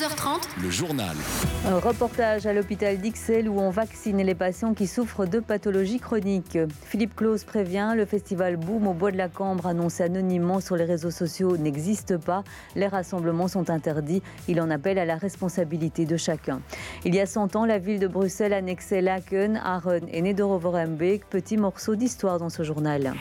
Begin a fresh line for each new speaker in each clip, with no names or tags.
12h30, le journal.
Un reportage à l'hôpital d'Ixelles où on vaccine les patients qui souffrent de pathologies chroniques. Philippe Claus prévient, le festival Boom au Bois de la Cambre annoncé anonymement sur les réseaux sociaux n'existe pas. Les rassemblements sont interdits. Il en appelle à la responsabilité de chacun. Il y a 100 ans, la ville de Bruxelles annexait Laken, Aachen et Nederoverembeek. Petit morceau d'histoire dans ce journal.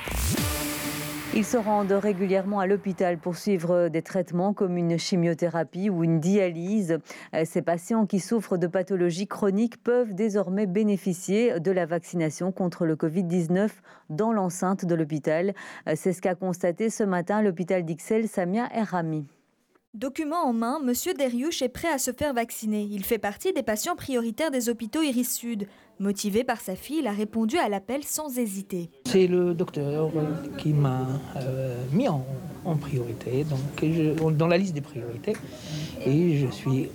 Ils se rendent régulièrement à l'hôpital pour suivre des traitements comme une chimiothérapie ou une dialyse. Euh, ces patients qui souffrent de pathologies chroniques peuvent désormais bénéficier de la vaccination contre le Covid-19 dans l'enceinte de l'hôpital. Euh, c'est ce qu'a constaté ce matin l'hôpital d'Ixelles, Samia Errami.
Document en main, M. Deriouche est prêt à se faire vacciner. Il fait partie des patients prioritaires des hôpitaux Iris Sud. Motivé par sa fille, il a répondu à l'appel sans hésiter.
C'est le docteur qui m'a euh, mis en, priorité, donc dans la liste des priorités. Et je suis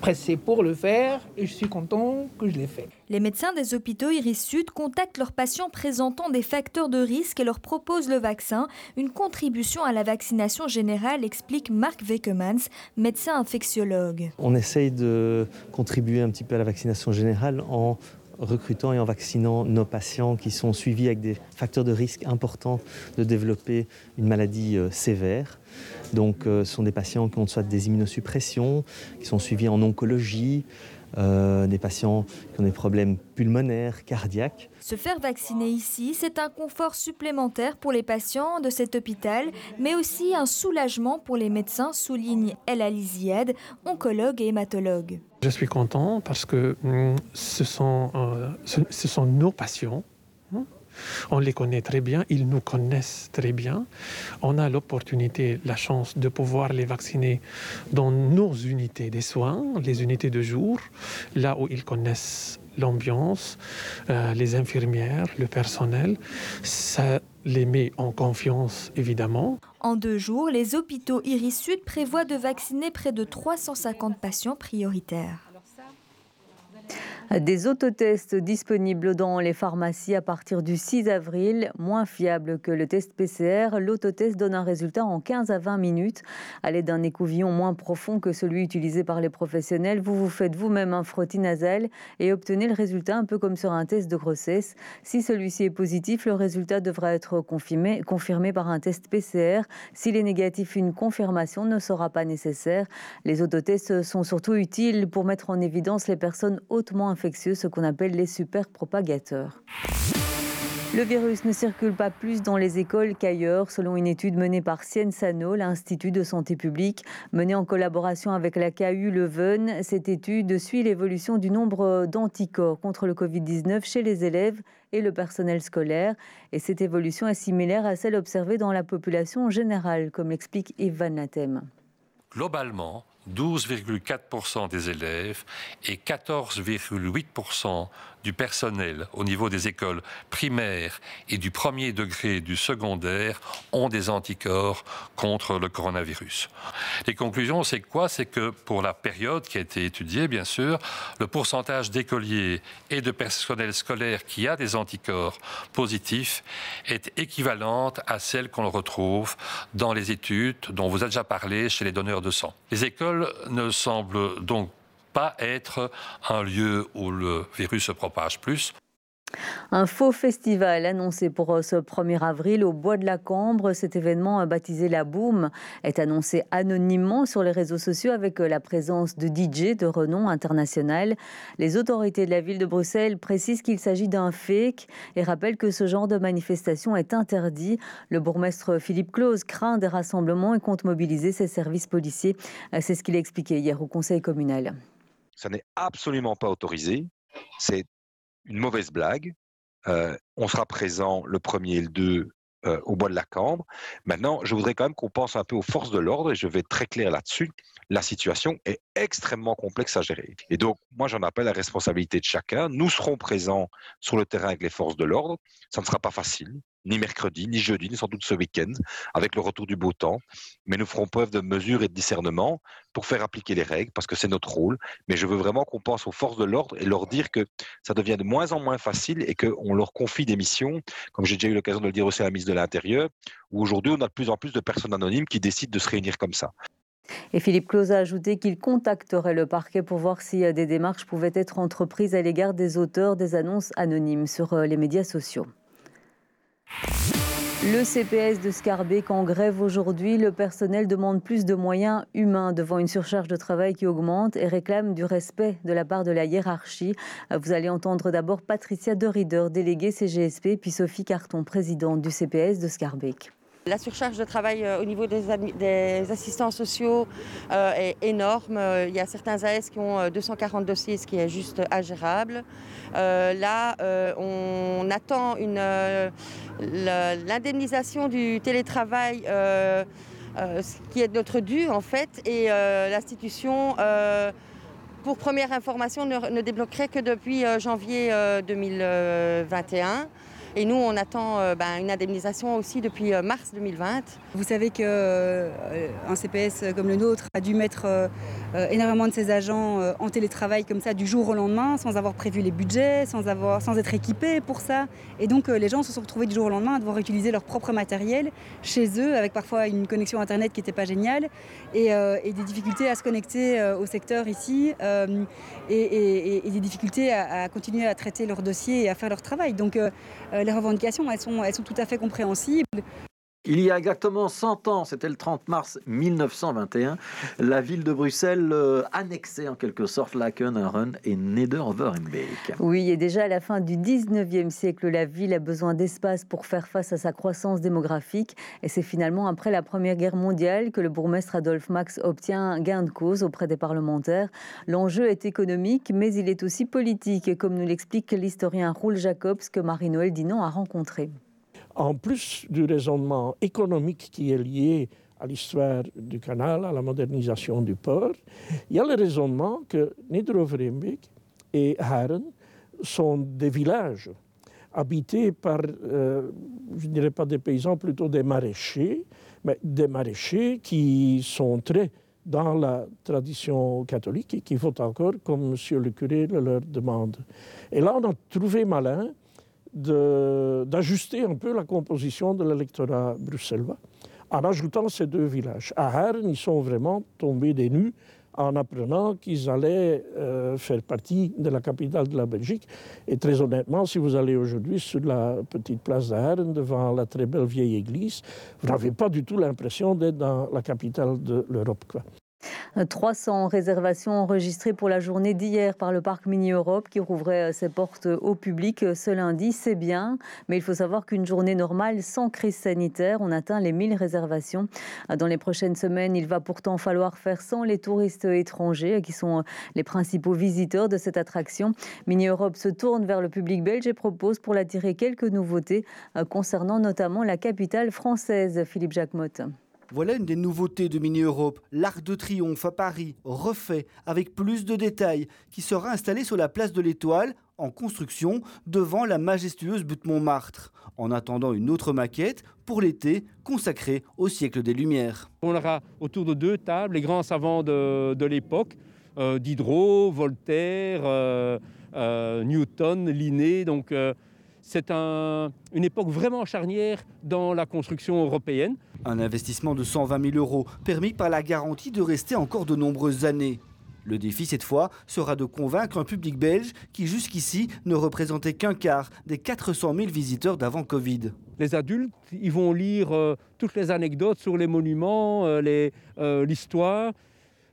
pressé pour le faire et je suis content que je l'ai fait.
Les médecins des hôpitaux Iris Sud contactent leurs patients présentant des facteurs de risque et leur proposent le vaccin, une contribution à la vaccination générale, explique Marc Wekemans, médecin infectiologue.
On essaye de contribuer un petit peu à la vaccination générale en recrutant et en vaccinant nos patients qui sont suivis avec des facteurs de risque importants de développer une maladie euh, sévère. Donc euh, ce sont des patients qui ont soit des immunosuppressions, qui sont suivis en oncologie, euh, des patients qui ont des problèmes pulmonaires, cardiaques.
Se faire vacciner ici, c'est un confort supplémentaire pour les patients de cet hôpital, mais aussi un soulagement pour les médecins, souligne El Aliziad, oncologue et hématologue.
Je suis content parce que hum, ce sont, euh, ce sont nos patients on les connaît très bien, ils nous connaissent très bien. On a l'opportunité, la chance de pouvoir les vacciner dans nos unités des soins, les unités de jour, là où ils connaissent l'ambiance, euh, les infirmières, le personnel. Ça les met en confiance, évidemment.
En deux jours, les hôpitaux Iris Sud prévoient de vacciner près de 350 patients prioritaires.
Des autotests disponibles dans les pharmacies à partir du 6 avril, moins fiable que le test PCR. L'autotest donne un résultat en 15 à 20 minutes. À l'aide d'un écouvillon moins profond que celui utilisé par les professionnels, vous vous faites vous-même un frottis nasal et obtenez le résultat un peu comme sur un test de grossesse. Si celui-ci est positif, le résultat devra être confirmé, confirmé par un test PCR. S'il est négatif, une confirmation ne sera pas nécessaire. Les autotests sont surtout utiles pour mettre en évidence les personnes hautement ce qu'on appelle les super propagateurs. Le virus ne circule pas plus dans les écoles qu'ailleurs, selon une étude menée par Sciensano, l'Institut de santé publique, menée en collaboration avec la KU Leuven. Cette étude suit l'évolution du nombre d'anticorps contre le Covid-19 chez les élèves et le personnel scolaire. Et cette évolution est similaire à celle observée dans la population générale, comme l'explique Yves Van.
Globalement, 12,4% des élèves et 14,8% du personnel au niveau des écoles primaires et du premier degré du secondaire ont des anticorps contre le coronavirus. Les conclusions, c'est quoi? C'est que pour la période qui a été étudiée, bien sûr, le pourcentage d'écoliers et de personnel scolaire qui a des anticorps positifs est équivalente à celle qu'on retrouve dans les études dont vous avez déjà parlé chez les donneurs de sang. Les écoles ne semble donc pas être un lieu où le virus se propage plus.
Un faux festival annoncé pour euh, ce 1er avril au Bois de la Cambre. Cet événement baptisé La Boom est annoncé anonymement sur les réseaux sociaux avec euh, la présence de DJ de renom international. Les autorités de la ville de Bruxelles précisent qu'il s'agit d'un fake et rappellent que ce genre de manifestation est interdit. Le bourgmestre Philippe Claus craint des rassemblements et compte mobiliser ses services policiers. Euh, c'est ce qu'il a expliqué hier au conseil communal.
Ça n'est absolument pas autorisé. C'est une mauvaise blague. Euh, on sera présent le premier et le 2 euh, au bois de la Cambre. Maintenant, je voudrais quand même qu'on pense un peu aux forces de l'ordre et je vais être très clair là-dessus. La situation est extrêmement complexe à gérer. Et donc, moi, j'en appelle à la responsabilité de chacun. Nous serons présents sur le terrain avec les forces de l'ordre. Ça ne sera pas facile ni mercredi, ni jeudi, ni sans doute ce week-end, avec le retour du beau temps. Mais nous ferons preuve de mesure et de discernement pour faire appliquer les règles, parce que c'est notre rôle. Mais je veux vraiment qu'on pense aux forces de l'ordre et leur dire que ça devient de moins en moins facile et qu'on leur confie des missions, comme j'ai déjà eu l'occasion de le dire aussi à la ministre de l'Intérieur, où aujourd'hui on a de plus en plus de personnes anonymes qui décident de se réunir comme ça.
Et Philippe Claus a ajouté qu'il contacterait le parquet pour voir si des démarches pouvaient être entreprises à l'égard des auteurs des annonces anonymes sur les médias sociaux. Le CPS de Scarbeck en grève aujourd'hui. Le personnel demande plus de moyens humains devant une surcharge de travail qui augmente et réclame du respect de la part de la hiérarchie. Vous allez entendre d'abord Patricia Derider, déléguée CGSP, puis Sophie Carton, présidente du CPS de Scarbeck.
La surcharge de travail euh, au niveau des, assistants sociaux euh, est énorme. Euh, il y a certains AS qui ont 240 dossiers, ce qui est juste ingérable. là, on attend l'indemnisation du télétravail, ce qui est notre dû en fait, et l'institution pour première information, ne, débloquerait que depuis janvier 2021. Et nous, on attend euh, ben, une indemnisation aussi depuis euh, mars 2020.
Vous savez qu'un euh, CPS comme le nôtre a dû mettre énormément de ses agents en télétravail comme ça du jour au lendemain, sans avoir prévu les budgets, sans, être équipés pour ça. Et donc les gens se sont retrouvés du jour au lendemain à devoir utiliser leur propre matériel chez eux, avec parfois une connexion Internet qui n'était pas géniale, et, des difficultés à se connecter au secteur ici, et, des difficultés à, continuer à traiter leurs dossiers et à faire leur travail. Donc euh, les revendications, elles sont tout à fait compréhensibles.
Il y a exactement 100 ans, c'était le 30 mars 1921, la ville de Bruxelles euh, annexait en quelque sorte Laken, et Neder-Overenbeek.
Oui, et déjà à la fin du 19e siècle, la ville a besoin d'espace pour faire face à sa croissance démographique. Et c'est finalement après la Première Guerre mondiale que le bourgmestre Adolphe Max obtient gain de cause auprès des parlementaires. L'enjeu est économique, mais il est aussi politique, comme nous l'explique l'historien Roul Jacobs que Marie-Noël Dinon a rencontré
en plus du raisonnement économique qui est lié à l'histoire du canal, à la modernisation du port, il y a le raisonnement que Niederovereenbeek et Haren sont des villages habités par, euh, je ne dirais pas des paysans, plutôt des maraîchers, mais des maraîchers qui sont très dans la tradition catholique et qui votent encore comme Monsieur le curé le leur demande. Et là, on a trouvé malin d'ajuster un peu la composition de l'électorat bruxellois en ajoutant ces deux villages. À Herne, ils sont vraiment tombés des nues en apprenant qu'ils allaient euh, faire partie de la capitale de la Belgique. Et très honnêtement, si vous allez aujourd'hui sur la petite place d'Herne, devant la très belle vieille église, vous n'avez pas du tout l'impression d'être dans la capitale de l'Europe.
300 réservations enregistrées pour la journée d'hier par le parc Mini Europe qui rouvrait euh, ses portes au public euh, ce lundi. C'est bien, mais il faut savoir qu'une journée normale sans crise sanitaire, on atteint les 1000 réservations. Euh, dans les prochaines semaines, il va pourtant falloir faire sans les touristes étrangers qui sont les principaux visiteurs de cette attraction. Mini Europe se tourne vers le public belge et propose pour l'attirer quelques nouveautés concernant notamment la capitale française, Philippe Jacquemotte.
Voilà une des nouveautés de Mini Europe, l'Arc de Triomphe à Paris, refait avec plus de détails, qui sera installé sur la place de l'Étoile, en construction, devant la majestueuse butte Montmartre, en attendant une autre maquette pour l'été consacrée au siècle des Lumières.
On aura autour de deux tables les grands savants de, l'époque, euh, Diderot, Voltaire, euh, euh, Newton, Linné, donc c'est une époque vraiment charnière dans la construction européenne.
Un investissement de 120 000 euros permis par la garantie de rester encore de nombreuses années. Le défi cette fois sera de convaincre un public belge qui jusqu'ici ne représentait qu'un quart des 400 000 visiteurs d'avant Covid.
Les adultes, ils vont lire euh, toutes les anecdotes sur les monuments, euh, euh, l'histoire,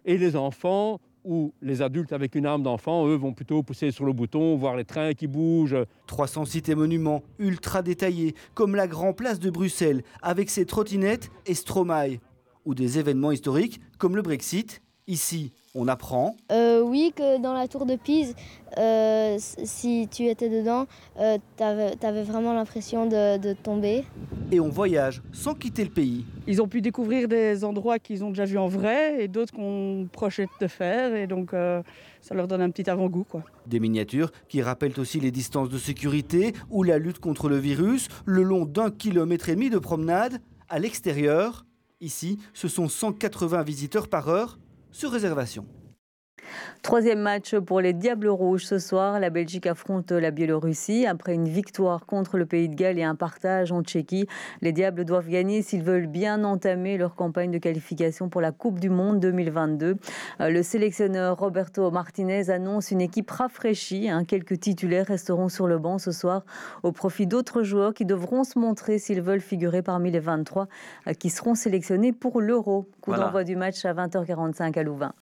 et les enfants où les adultes avec une âme d'enfant, eux, vont plutôt pousser sur le bouton, voir les trains qui bougent.
300 sites et monuments ultra détaillés, comme la Grand Place de Bruxelles, avec ses trottinettes et Stromae, ou des événements historiques comme le Brexit, ici on apprend
euh, Oui, que dans la tour de Pise, euh, si tu étais dedans, euh, tu avais, vraiment l'impression de, tomber.
Et on voyage sans quitter le pays.
Ils ont pu découvrir des endroits qu'ils ont déjà vus en vrai et d'autres qu'on projette de faire. Et donc, ça leur donne un petit avant-goût. Quoi.
Des miniatures qui rappellent aussi les distances de sécurité ou la lutte contre le virus le long d'un kilomètre et demi de promenade à l'extérieur. Ici, ce sont 180 visiteurs par heure sur réservation.
Troisième match pour les Diables Rouges ce soir. La Belgique affronte la Biélorussie. Après une victoire contre le Pays de Galles et un partage en Tchéquie, les Diables doivent gagner s'ils veulent bien entamer leur campagne de qualification pour la Coupe du Monde 2022. Euh, le sélectionneur Roberto Martinez annonce une équipe rafraîchie. Hein. Quelques titulaires resteront sur le banc ce soir au profit d'autres joueurs qui devront se montrer s'ils veulent figurer parmi les 23 euh, qui seront sélectionnés pour l'Euro. Coup d'envoi du match à 20h45 à Louvain.